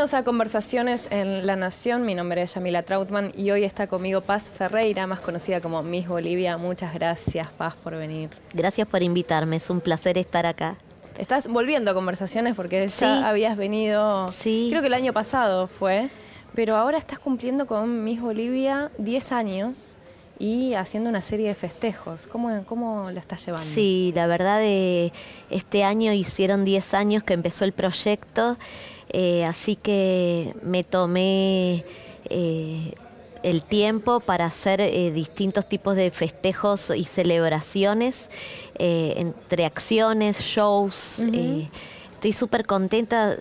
Bienvenidos a Conversaciones en La Nación. Mi nombre es Yamila Trautman y hoy está conmigo Paz Ferreira, más conocida como Miss Bolivia. Muchas gracias, Paz, por venir. Gracias por invitarme, es un placer estar acá. Estás volviendo a Conversaciones porque ya habías venido, sí. creo que el año pasado fue, pero ahora estás cumpliendo con Miss Bolivia 10 años y haciendo una serie de festejos. ¿Cómo, cómo lo estás llevando? Sí, la verdad, de este año hicieron 10 años que empezó el proyecto. Eh, así que me tomé eh, el tiempo para hacer eh, distintos tipos de festejos y celebraciones, entre acciones, shows. estoy súper contenta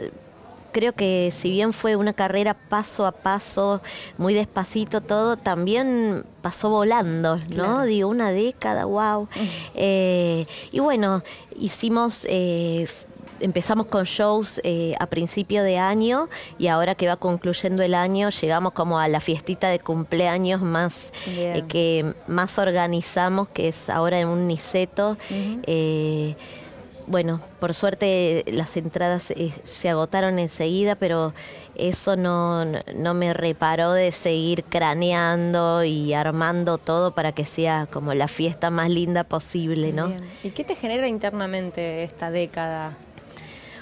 creo que si bien fue una carrera paso a paso, muy despacito todo, también pasó volando, ¿no? Digo, una década, wow. y bueno, hicimos empezamos con shows eh, a principio de año y ahora que va concluyendo el año llegamos como a la fiestita de cumpleaños más eh, que más organizamos que es ahora en un niceto. Eh, bueno, por suerte las entradas se agotaron enseguida, pero eso no, no, me reparó de seguir craneando y armando todo para que sea como la fiesta más linda posible, ¿no? ¿Y qué te genera internamente esta década?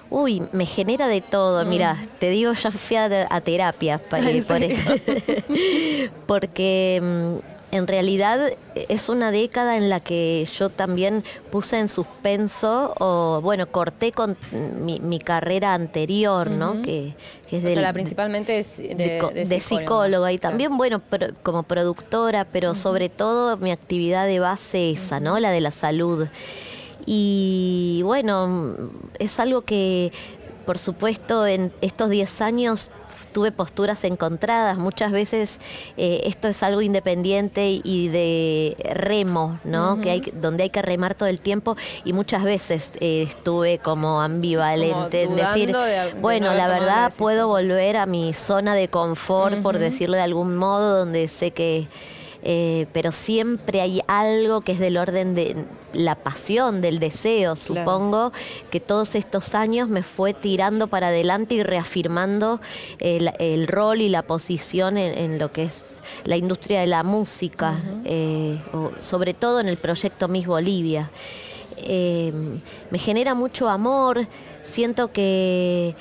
Uy, me genera de todo. Mira, mm. te digo, yo fui a, terapia para, por porque mm, en realidad es una década en la que yo también puse en suspenso o bueno corté con mi, carrera anterior, ¿no? Que, es de la principalmente es de, psicóloga. y también bueno como productora, pero sobre todo mi actividad de base esa, ¿no? La de la salud. Y bueno, es algo que, por supuesto, en estos 10 años tuve posturas encontradas. Muchas veces eh, esto es algo independiente y de remo, ¿no? que hay, donde hay que remar todo el tiempo y muchas veces eh, estuve como ambivalente en decir, bueno, la verdad puedo volver a mi zona de confort, por decirlo de algún modo, donde sé que eh, pero siempre hay algo que es del orden de la pasión, del deseo, supongo, que todos estos años me fue tirando para adelante y reafirmando el, rol y la posición en, lo que es la industria de la música, eh, sobre todo en el proyecto Miss Bolivia. Eh, me genera mucho amor, siento que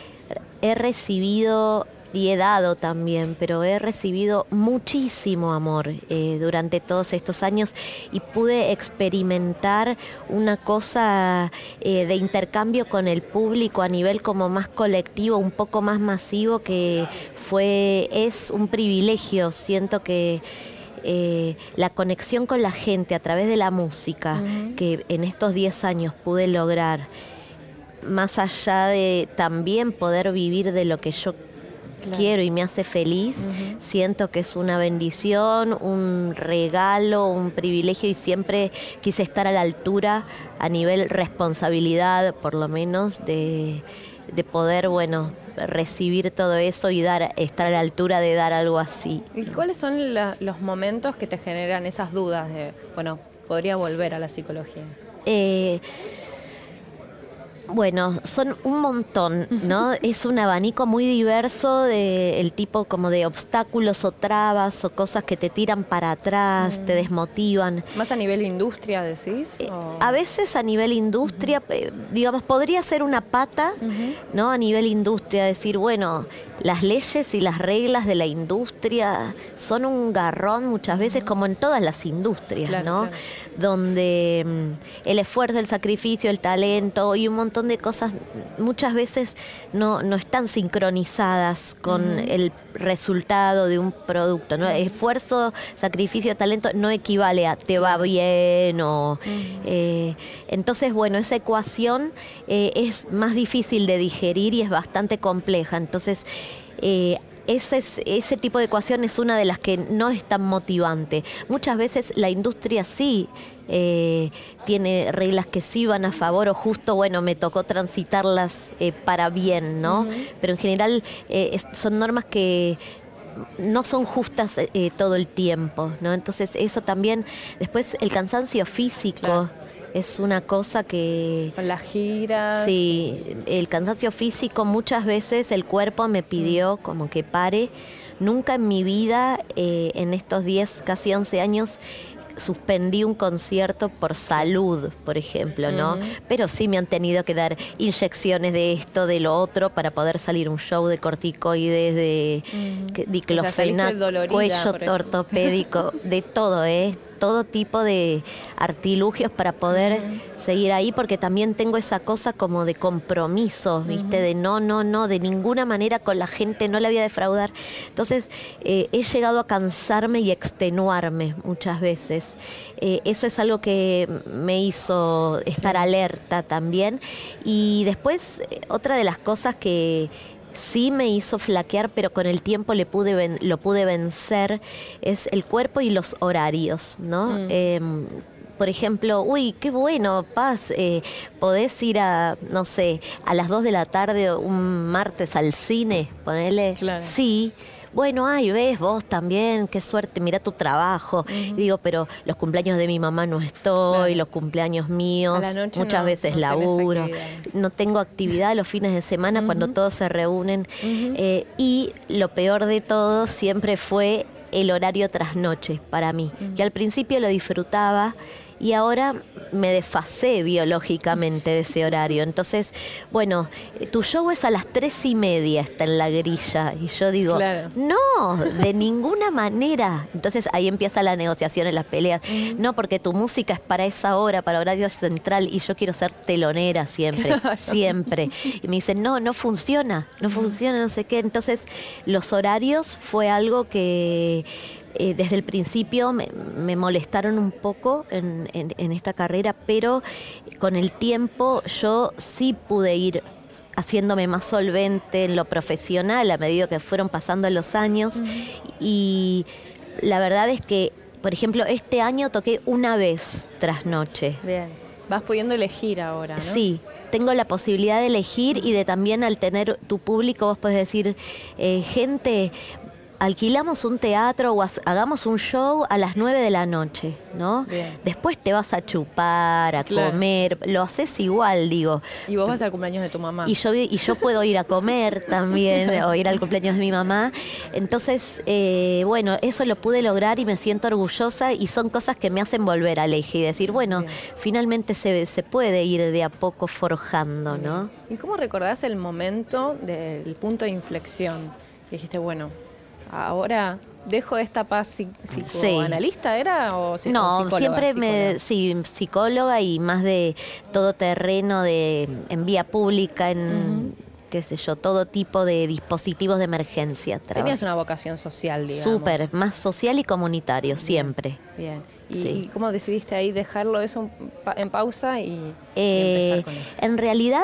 he recibido y he dado también, pero he recibido muchísimo amor eh, durante todos estos años y pude experimentar una cosa eh, de intercambio con el público a nivel como más colectivo, un poco más masivo, que fue, es un privilegio. Siento que eh, la conexión con la gente a través de la música, que en estos 10 años pude lograr, más allá de también poder vivir de lo que yo quiero y me hace feliz, siento que es una bendición, un regalo, un privilegio y siempre quise estar a la altura a nivel responsabilidad, por lo menos, de, poder, bueno, recibir todo eso y dar estar a la altura de dar algo así. ¿Y cuáles son los momentos que te generan esas dudas de, bueno, podría volver a la psicología? Eh, bueno, son un montón, ¿no? es un abanico muy diverso de el tipo como de obstáculos o trabas o cosas que te tiran para atrás, te mm. desmotivan. ¿Más a nivel industria decís? Eh, a veces a nivel industria, eh, digamos, podría ser una pata, ¿no? A nivel industria, decir, bueno, las leyes y las reglas de la industria son un garrón muchas veces, como en todas las industrias, ¿no? Donde mm, el esfuerzo, el sacrificio, el talento y un montón de cosas muchas veces no, no están sincronizadas con el resultado de un producto. ¿no? Esfuerzo, sacrificio, talento no equivale a te va bien o... Eh, entonces, bueno, esa ecuación eh, es más difícil de digerir y es bastante compleja. Entonces, eh, ese, ese tipo de ecuación es una de las que no es tan motivante. Muchas veces la industria sí eh, tiene reglas que sí van a favor o justo, bueno, me tocó transitarlas eh, para bien, ¿no? Pero en general eh, son normas que no son justas todo el tiempo, ¿no? Entonces eso también, después el cansancio físico. Es una cosa que... Con las giras. Sí, el cansancio físico muchas veces el cuerpo me pidió como que pare. Nunca en mi vida, en estos 10, casi 11 años, suspendí un concierto por salud, por ejemplo, ¿no? Pero sí me han tenido que dar inyecciones de esto, de lo otro, para poder salir un show de corticoides, de diclofenac, cuello ortopédico, de todo, ¿eh? Todo tipo de artilugios para poder seguir ahí, porque también tengo esa cosa como de compromiso, ¿viste? De no, no, no, de ninguna manera con la gente, no la voy a defraudar. Entonces, eh, he llegado a cansarme y extenuarme muchas veces. Eh, eso es algo que me hizo estar alerta también. Y después, eh, otra de las cosas que sí me hizo flaquear, pero con el tiempo le pude lo pude vencer, es el cuerpo y los horarios, ¿no? Mm. Em, por ejemplo, uy, qué bueno, Paz, eh, podés ir a, no sé, a las 2 de la tarde un martes al cine, ponele. Sí bueno, ay, ves vos también, qué suerte, mira tu trabajo. digo, pero los cumpleaños de mi mamá no estoy, los cumpleaños míos, muchas veces laburo, no tengo actividad los fines de semana cuando todos se reúnen. Eh, y lo peor de todo siempre fue el horario tras noche para mí, que al principio lo disfrutaba y ahora me desfasé biológicamente de ese horario. Entonces, bueno, tu show es a las tres y media, está en la grilla. Y yo digo, no, de ninguna manera. Entonces ahí empieza la negociación en las peleas. No, porque tu música es para esa hora, para horario central, y yo quiero ser telonera siempre, siempre. Y me dicen, no, no funciona, no funciona, no sé qué. Entonces, los horarios fue algo que eh, desde el principio me, molestaron un poco en, esta carrera, pero con el tiempo yo sí pude ir haciéndome más solvente en lo profesional a medida que fueron pasando los años. Y la verdad es que, por ejemplo, este año toqué una vez tras noche. Bien. Vas pudiendo elegir ahora, ¿no? Sí, tengo la posibilidad de elegir y de también al tener tu público vos puedes decir, eh, gente, alquilamos un teatro o hagamos un show a las 9 de la noche, ¿no? Después te vas a chupar, a comer, lo haces igual, digo. Y vos vas al cumpleaños de tu mamá. Y yo, y yo puedo ir a comer también, o ir al cumpleaños de mi mamá. Entonces, eh, bueno, eso lo pude lograr y me siento orgullosa y son cosas que me hacen volver al eje y decir, bueno, finalmente se, se puede ir de a poco forjando, ¿no? ¿Y cómo recordás el momento del punto de inflexión? Dijiste, bueno, ahora dejo esta paz psicoanalista, ¿era? O no, siempre me, sí, psicóloga y más de todo terreno de, en vía pública, en qué sé yo, todo tipo de dispositivos de emergencia. Tenías una vocación social, digamos. Súper, más social y comunitario, siempre. Bien. ¿Y, cómo decidiste ahí dejarlo eso en pausa y, empezar eh, con esto? En realidad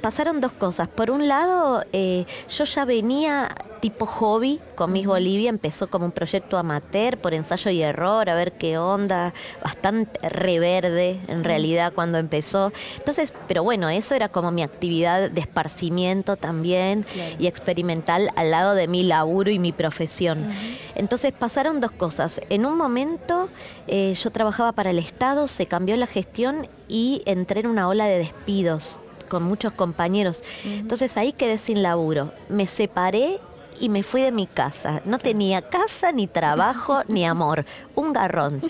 pasaron dos cosas. Por un lado, eh, yo ya venía tipo hobby con Miss Bolivia, empezó como un proyecto amateur por ensayo y error, a ver qué onda, bastante reverde en realidad cuando empezó. Entonces, pero bueno, eso era como mi actividad de esparcimiento también y experimental al lado de mi laburo y mi profesión. Entonces pasaron dos cosas. En un momento eh, yo trabajaba para el Estado, se cambió la gestión y entré en una ola de despidos con muchos compañeros. Entonces ahí quedé sin laburo. Me separé y me fui de mi casa. No tenía casa, ni trabajo, ni amor. Un garrón.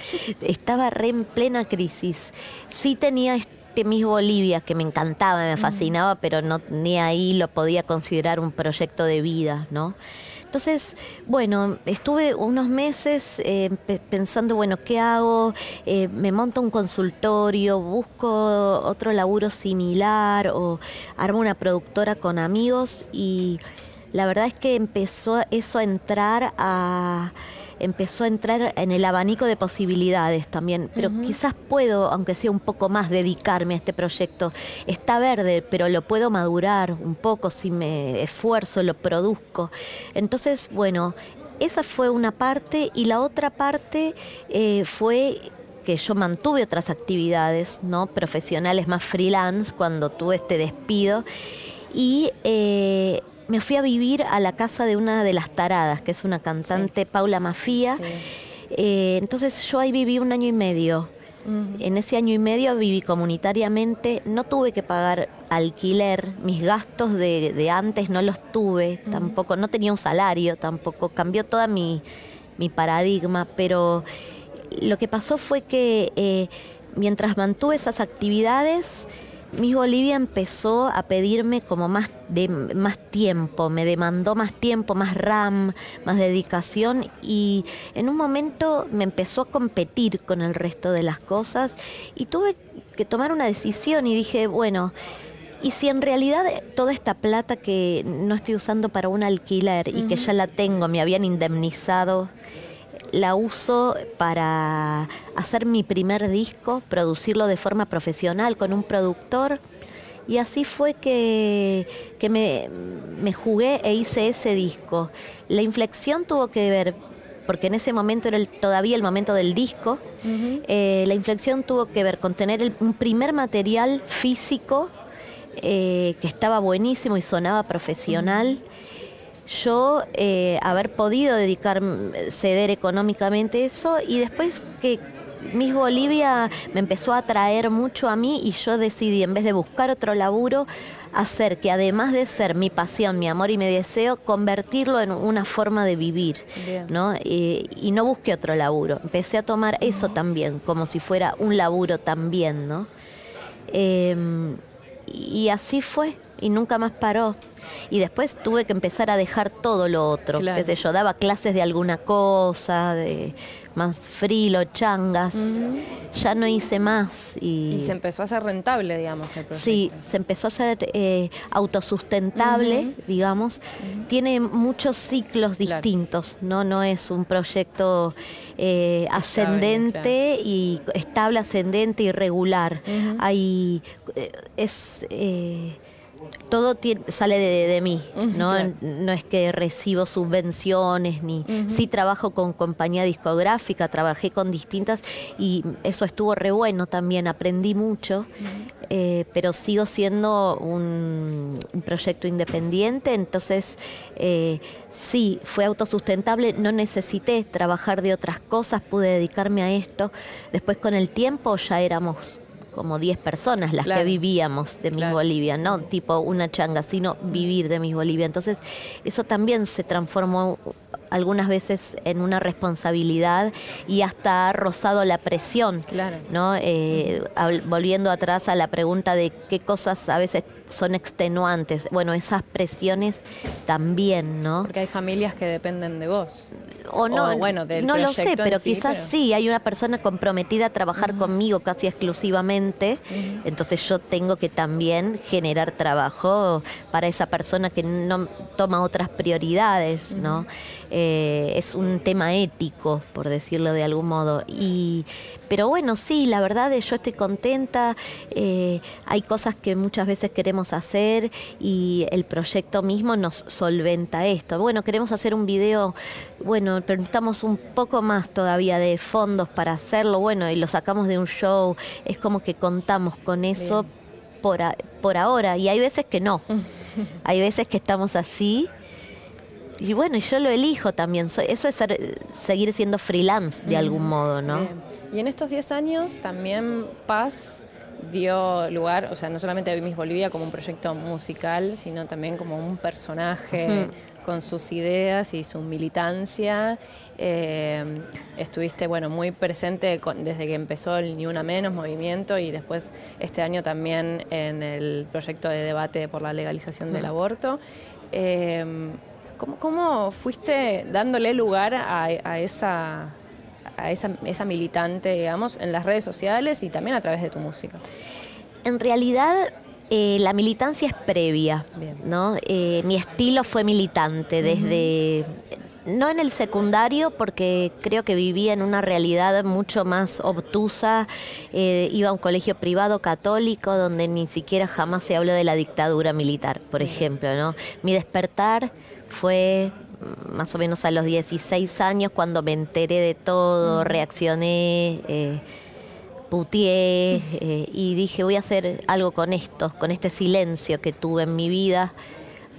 Estaba re en plena crisis. Sí tenía este Miss Bolivia que me encantaba, me fascinaba, pero no, ni ahí lo podía considerar un proyecto de vida, ¿no? Entonces, bueno, estuve unos meses eh, pensando, bueno, ¿qué hago? Eh, me monto un consultorio, busco otro laburo similar o armo una productora con amigos y la verdad es que empezó eso a entrar a empezó a entrar en el abanico de posibilidades también, pero quizás puedo, aunque sea un poco más, dedicarme a este proyecto. Está verde, pero lo puedo madurar un poco si me esfuerzo, lo produzco. Entonces, bueno, esa fue una parte y la otra parte eh, fue que yo mantuve otras actividades no profesionales más freelance cuando tuve este despido y eh, me fui a vivir a la casa de una de las taradas, que es una cantante, Paula Mafía. Eh, entonces yo ahí viví un año y medio. En ese año y medio viví comunitariamente, no tuve que pagar alquiler, mis gastos de, antes no los tuve, tampoco, no tenía un salario tampoco, cambió toda mi, paradigma, pero lo que pasó fue que eh, mientras mantuve esas actividades, Miss Bolivia empezó a pedirme como más, de, más tiempo, me demandó más tiempo, más RAM, más dedicación y en un momento me empezó a competir con el resto de las cosas y tuve que tomar una decisión y dije, bueno, y si en realidad toda esta plata que no estoy usando para un alquiler y que ya la tengo, me habían indemnizado la uso para hacer mi primer disco, producirlo de forma profesional con un productor. Y así fue que, me, jugué e hice ese disco. La inflexión tuvo que ver, porque en ese momento era todavía el momento del disco, eh, la inflexión tuvo que ver con tener un primer material físico eh, que estaba buenísimo y sonaba profesional yo eh, haber podido dedicar, ceder económicamente eso y después que Miss Bolivia me empezó a atraer mucho a mí y yo decidí, en vez de buscar otro laburo, hacer que además de ser mi pasión, mi amor y mi deseo, convertirlo en una forma de vivir, ¿no? Eh, y no busqué otro laburo. Empecé a tomar eso también, como si fuera un laburo también, ¿no? Em, y así fue, y nunca más paró. Y después tuve que empezar a dejar todo lo otro. Qué sé yo, daba clases de alguna cosa, de más frilo, changas. Ya no hice más. Y... se empezó a hacer rentable, digamos, el proyecto. Sí, se empezó a ser eh, autosustentable, digamos. Tiene muchos ciclos distintos, ¿no? No es un proyecto eh, ascendente y estable, ascendente y regular. Hay... Eh, es todo sale de, mí, ¿no? No es que recibo subvenciones, ni sí trabajo con compañía discográfica, trabajé con distintas y eso estuvo re bueno también, aprendí mucho, eh, pero sigo siendo un, proyecto independiente, entonces eh, sí, fue autosustentable, no necesité trabajar de otras cosas, pude dedicarme a esto, después con el tiempo ya éramos como 10 personas las que vivíamos de Miss Bolivia, no tipo una changa, sino vivir de Miss Bolivia. Entonces, eso también se transformó algunas veces en una responsabilidad y hasta ha rozado la presión. ¿no? Eh, volviendo atrás a la pregunta de qué cosas a veces son extenuantes. Bueno, esas presiones también, ¿no? Porque hay familias que dependen de vos. O no, bueno, no lo sé, pero quizás sí, hay una persona comprometida a trabajar conmigo casi exclusivamente, entonces yo tengo que también generar trabajo para esa persona que no toma otras prioridades, ¿no? Eh, es un tema ético, por decirlo de algún modo. Y, pero bueno, sí, la verdad es yo estoy contenta, eh, hay cosas que muchas veces queremos hacer y el proyecto mismo nos solventa esto. Bueno, queremos hacer un video, bueno, pero necesitamos un poco más todavía de fondos para hacerlo, bueno, y lo sacamos de un show, es como que contamos con eso. Por, por ahora, y hay veces que no. hay veces que estamos así y bueno, yo lo elijo también. Eso es seguir siendo freelance de algún modo, ¿no? Y en estos 10 años también Paz dio lugar, o sea, no solamente a Miss Bolivia como un proyecto musical, sino también como un personaje con sus ideas y su militancia. Eh, estuviste, bueno, muy presente desde que empezó el Ni Una Menos movimiento y después este año también en el proyecto de debate por la legalización del aborto. Eh, ¿Cómo, fuiste dándole lugar a, esa, a esa, militante, digamos, en las redes sociales y también a través de tu música? En realidad, eh, la militancia es previa, ¿no? Eh, mi estilo fue militante desde no en el secundario porque creo que vivía en una realidad mucho más obtusa. Eh, iba a un colegio privado católico donde ni siquiera jamás se habló de la dictadura militar, por ejemplo. ¿no? Mi despertar fue más o menos a los 16 años cuando me enteré de todo, reaccioné. Eh, putié eh, y dije voy a hacer algo con esto, con este silencio que tuve en mi vida.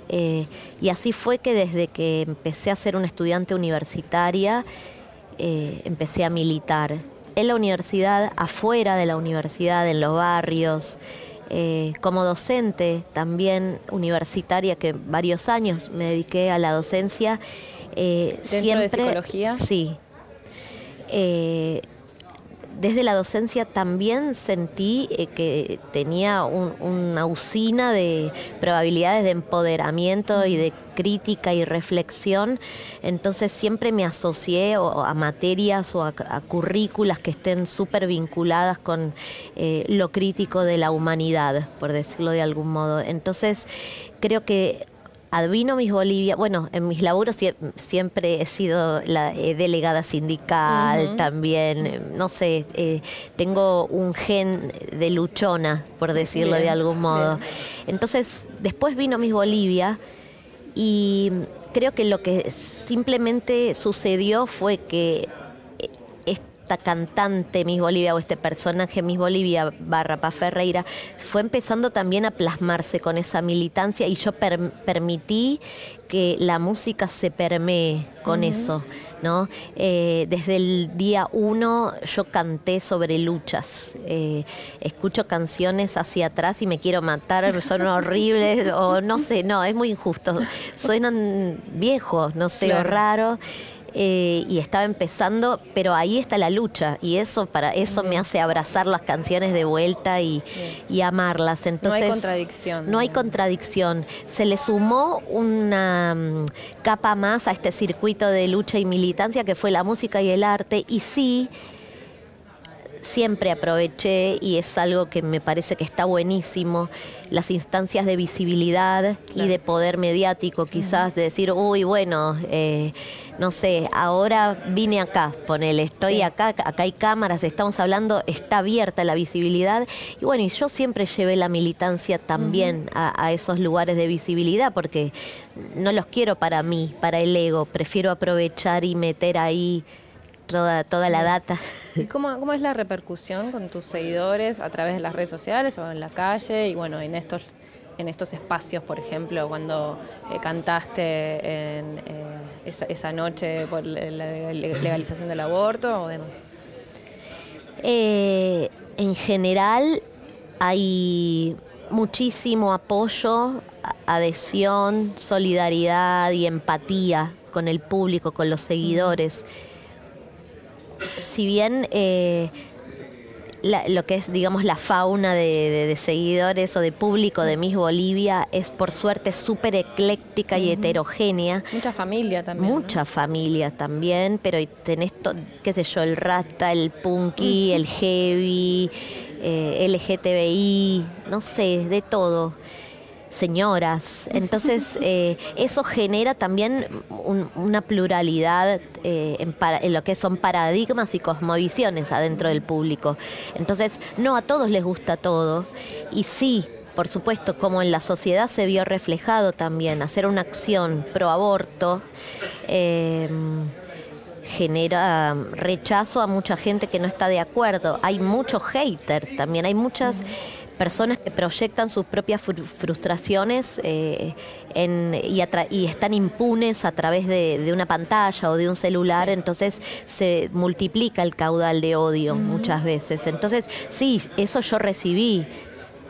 Eh, y así fue que desde que empecé a ser una estudiante universitaria, eh, empecé a militar en la universidad, afuera de la universidad, en los barrios, como docente también universitaria, que varios años me dediqué a la docencia. ¿Dentro siempre, de psicología? Sí desde la docencia también sentí eh, que tenía una usina de probabilidades de empoderamiento y de crítica y reflexión, entonces siempre me asocié a materias o a, currículas que estén súper vinculadas con eh, lo crítico de la humanidad, por decirlo de algún modo. Entonces creo que Advino mis Bolivia, bueno, en mis laburos siempre he sido la eh, delegada sindical también, eh, no sé, eh, tengo un gen de luchona, por decirlo de algún modo. Entonces, después vino mis Bolivia y creo que lo que simplemente sucedió fue que cantante Miss Bolivia o este personaje Miss Bolivia barra Pa Ferreira fue empezando también a plasmarse con esa militancia y yo permití que la música se permee con eso, ¿no? Eh, desde el día uno yo canté sobre luchas, eh, escucho canciones hacia atrás y me quiero matar, son horribles, o no sé, no, es muy injusto, suenan viejos, no sé, o raro. Eh, y estaba empezando, pero ahí está la lucha y eso para eso me hace abrazar las canciones de vuelta y, amarlas. Entonces, no hay contradicción. No hay contradicción. Se le sumó una mm, capa más a este circuito de lucha y militancia que fue la música y el arte y sí siempre aproveché y es algo que me parece que está buenísimo, las instancias de visibilidad y de poder mediático, quizás de decir, uy, bueno, eh, no sé, ahora vine acá, ponele, estoy acá, acá hay cámaras, estamos hablando, está abierta la visibilidad. Y bueno, y yo siempre llevé la militancia también a esos lugares de visibilidad, porque no los quiero para mí, para el ego, prefiero aprovechar y meter ahí toda, toda la data. ¿Y cómo, cómo es la repercusión con tus seguidores a través de las redes sociales o en la calle y bueno, en estos en estos espacios, por ejemplo, cuando eh, cantaste en, eh, esa, noche por la legalización del aborto o demás? Eh, en general hay muchísimo apoyo, adhesión, solidaridad y empatía con el público, con los seguidores si bien eh, lo que es, digamos, la fauna de, seguidores o de público de Miss Bolivia es por suerte súper ecléctica y heterogénea. Mucha familia también. Mucha familia también, pero tenés, qué sé yo, el rasta, el punky, el heavy, eh, LGTBI, no sé, de todo señoras. Entonces, eh, eso genera también una pluralidad eh, en, lo que son paradigmas y cosmovisiones adentro del público. Entonces, no a todos les gusta todo. Y sí, por supuesto, como en la sociedad se vio reflejado también, hacer una acción pro aborto. Em, genera rechazo a mucha gente que no está de acuerdo. Hay muchos haters también, hay muchas personas que proyectan sus propias frustraciones eh, y, están impunes a través de, una pantalla o de un celular, entonces se multiplica el caudal de odio muchas veces. Entonces, sí, eso yo recibí,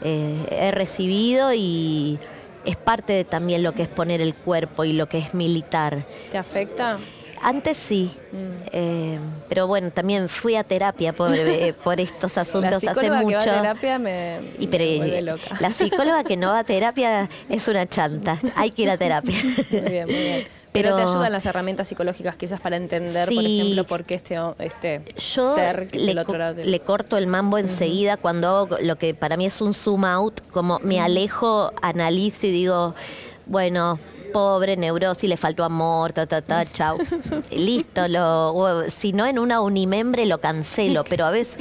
eh, he recibido y es parte de también lo que es poner el cuerpo y lo que es militar. ¿Te afecta? Antes sí, mm. eh, pero bueno, también fui a terapia por, eh, por estos asuntos hace mucho. Que va a terapia me, y, me loca. La psicóloga que no va a terapia es una chanta, hay que ir a terapia. Muy bien, muy bien. Pero, te ayudan las herramientas psicológicas quizás para entender, por ejemplo, por qué este, este yo ser le, otro lado le corto el mambo enseguida cuando hago lo que para mí es un zoom out, como me alejo, analizo y digo, bueno, pobre, neurosis, le faltó amor, ta, ta, ta, chau. Listo, lo, si no en una unimembre lo cancelo, pero a veces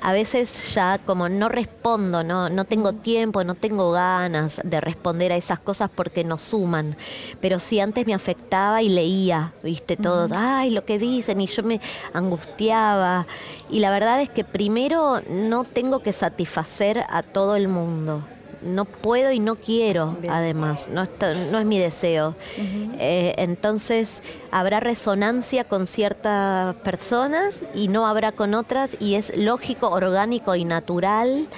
a veces ya como no respondo, no, no tengo tiempo, no tengo ganas de responder a esas cosas porque no suman. Pero si antes me afectaba y leía, viste, todo, ay, lo que dicen, y yo me angustiaba. Y la verdad es que primero no tengo que satisfacer a todo el mundo no puedo y no quiero, además, no, no, es mi deseo. Eh, entonces, habrá resonancia con ciertas personas y no habrá con otras, y es lógico, orgánico y natural.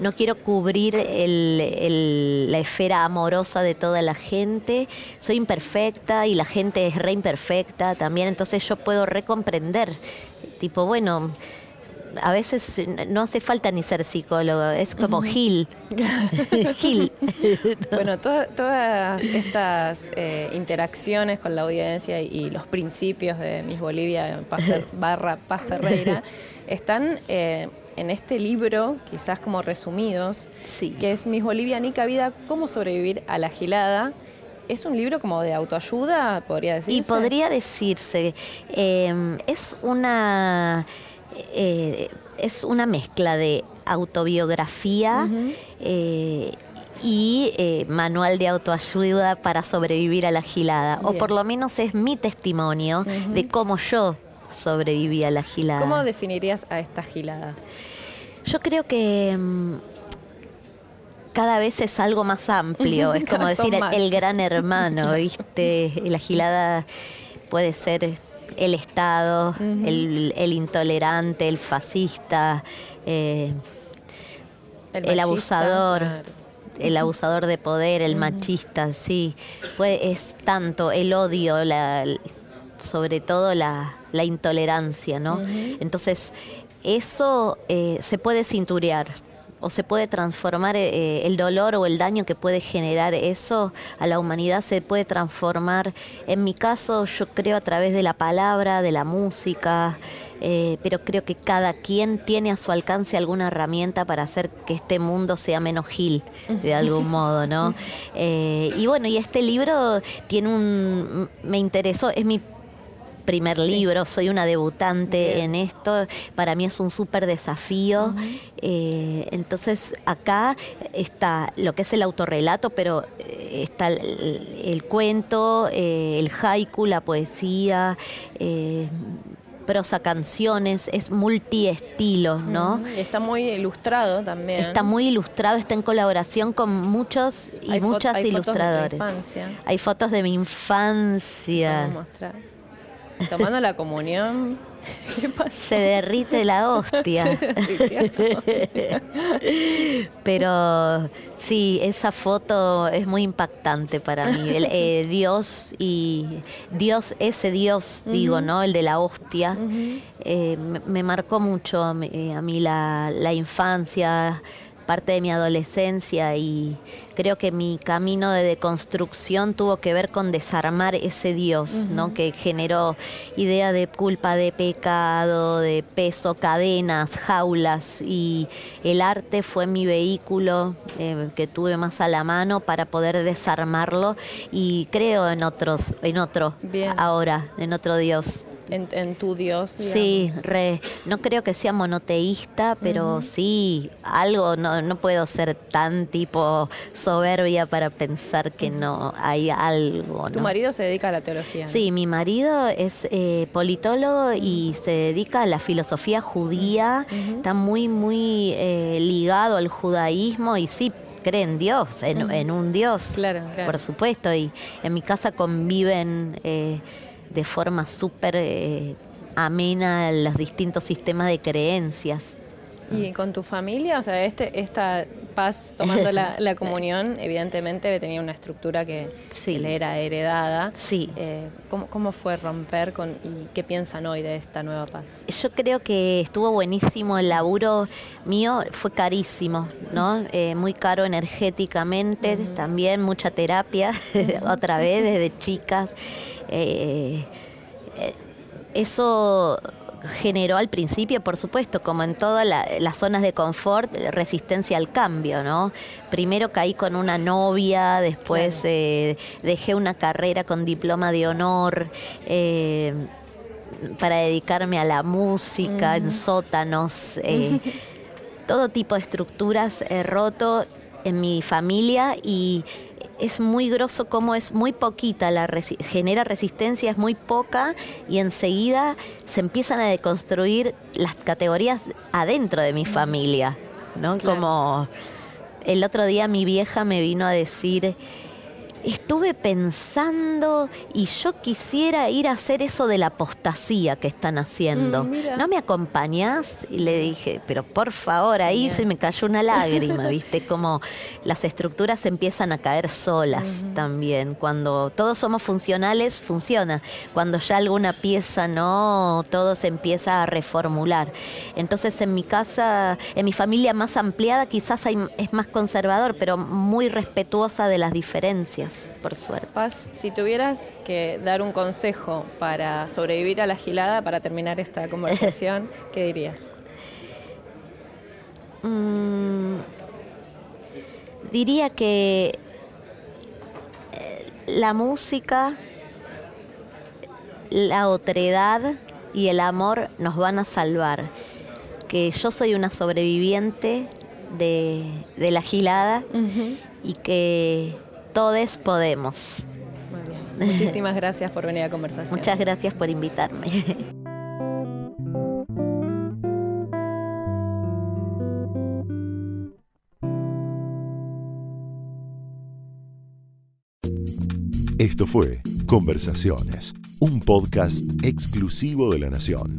No quiero cubrir la esfera amorosa de toda la gente. Soy imperfecta y la gente es re imperfecta también, entonces yo puedo recomprender. Tipo, bueno, a veces no hace falta ni ser psicólogo, es como Gil. Gil. bueno, todas estas eh, interacciones con la audiencia y, los principios de Miss Bolivia barra Paz Ferreira están eh, en este libro, quizás como resumidos, que es Miss Bolivia Nica Vida, cómo sobrevivir a la gilada. ¿Es un libro como de autoayuda, podría decirse? Y podría decirse. Eh, es una eh, es una mezcla de autobiografía eh, y eh, manual de autoayuda para sobrevivir a la gilada. O por lo menos es mi testimonio de cómo yo sobreviví a la gilada. ¿Cómo definirías a esta gilada? Yo creo que mm, cada vez es algo más amplio, es como decir el, gran hermano, ¿viste? La gilada puede ser el Estado, el, intolerante, el fascista, eh, el, abusador. El abusador de poder, el machista, sí. Pues es tanto el odio, sobre todo la, intolerancia, ¿no? Entonces, eso eh, se puede cinturear o se puede transformar eh, eh, el dolor o el daño que puede generar eso a la humanidad, se puede transformar, en mi caso yo creo a través de la palabra, de la música, eh, pero creo que cada quien tiene a su alcance alguna herramienta para hacer que este mundo sea menos gil, de algún modo, ¿no? y bueno, y este libro tiene un, me interesó, es mi primer libro, soy una debutante en esto, para mí es un súper desafío. Eh, entonces acá está lo que es el autorrelato, pero eh, está el, cuento, eh, el haiku, la poesía prosa canciones, es multiestilo, ¿no? está muy ilustrado también. Está muy ilustrado, está en colaboración con muchos y muchas hay ilustradores. Fotos de infancia. Hay fotos de mi infancia. Vamos a mostrar. Tomando la comunión. Se derrite la hostia. Pero sí, esa foto es muy impactante para mí. Eh, Dios y Dios, ese Dios, digo, ¿no? El de la hostia. Eh, me, marcó mucho a mí, la, la infancia parte de mi adolescencia y creo que mi camino de deconstrucción tuvo que ver con desarmar ese Dios, ¿no? Que generó idea de culpa, de pecado, de peso, cadenas, jaulas. Y el arte fue mi vehículo eh, que tuve más a la mano para poder desarmarlo y creo en otros, en otro ahora, en otro Dios en, tu Dios. Sí, re, no creo que sea monoteísta, pero sí, algo, no, no puedo ser tan tipo soberbia para pensar que no hay algo. ¿Tu marido se dedica a la teología? Sí, mi marido es eh, politólogo y se dedica a la filosofía judía, está muy, muy eh, ligado al judaísmo y sí, cree en Dios, en, un Dios, claro, por supuesto, y en mi casa conviven... Eh, de forma súper eh, amena los distintos sistemas de creencias. ¿Y con tu familia? O sea, este, esta paz tomando la, comunión, evidentemente tenía una estructura que, le era heredada. Sí. Eh, ¿cómo, fue romper con y qué piensan hoy de esta nueva paz? Yo creo que estuvo buenísimo el laburo mío, fue carísimo, ¿no? Eh, muy caro energéticamente, también mucha terapia, otra vez desde chicas. Eh, eso generó al principio, por supuesto, como en todas las zonas de confort, resistencia al cambio, ¿no? Primero caí con una novia, después eh, dejé una carrera con diploma de honor. Eh, para dedicarme a la música, en sótanos, eh, todo tipo de estructuras he roto en mi familia y es muy grosso como es muy poquita, la genera resistencia, es muy poca y enseguida se empiezan a deconstruir las categorías adentro de mi familia, ¿no? Como el otro día mi vieja me vino a decir, estuve pensando y yo quisiera ir a hacer eso de la apostasía que están haciendo. Mm, ¿No me acompañás? Y le dije, pero por favor, ahí se me cayó una lágrima, ¿viste? Como las estructuras empiezan a caer solas también. Cuando todos somos funcionales, funciona. Cuando ya alguna pieza no, todo se empieza a reformular. Entonces en mi casa, en mi familia más ampliada, quizás es más conservador, pero muy respetuosa de las diferencias por suerte. Paz, si tuvieras que dar un consejo para sobrevivir a la gilada, para terminar esta conversación, ¿qué dirías? Mm, diría que eh, la música, la otredad y el amor nos van a salvar. Que yo soy una sobreviviente de, la gilada y que todos podemos. Muchísimas gracias por venir a conversación. Muchas gracias por invitarme. Esto fue Conversaciones, un podcast exclusivo de la Nación.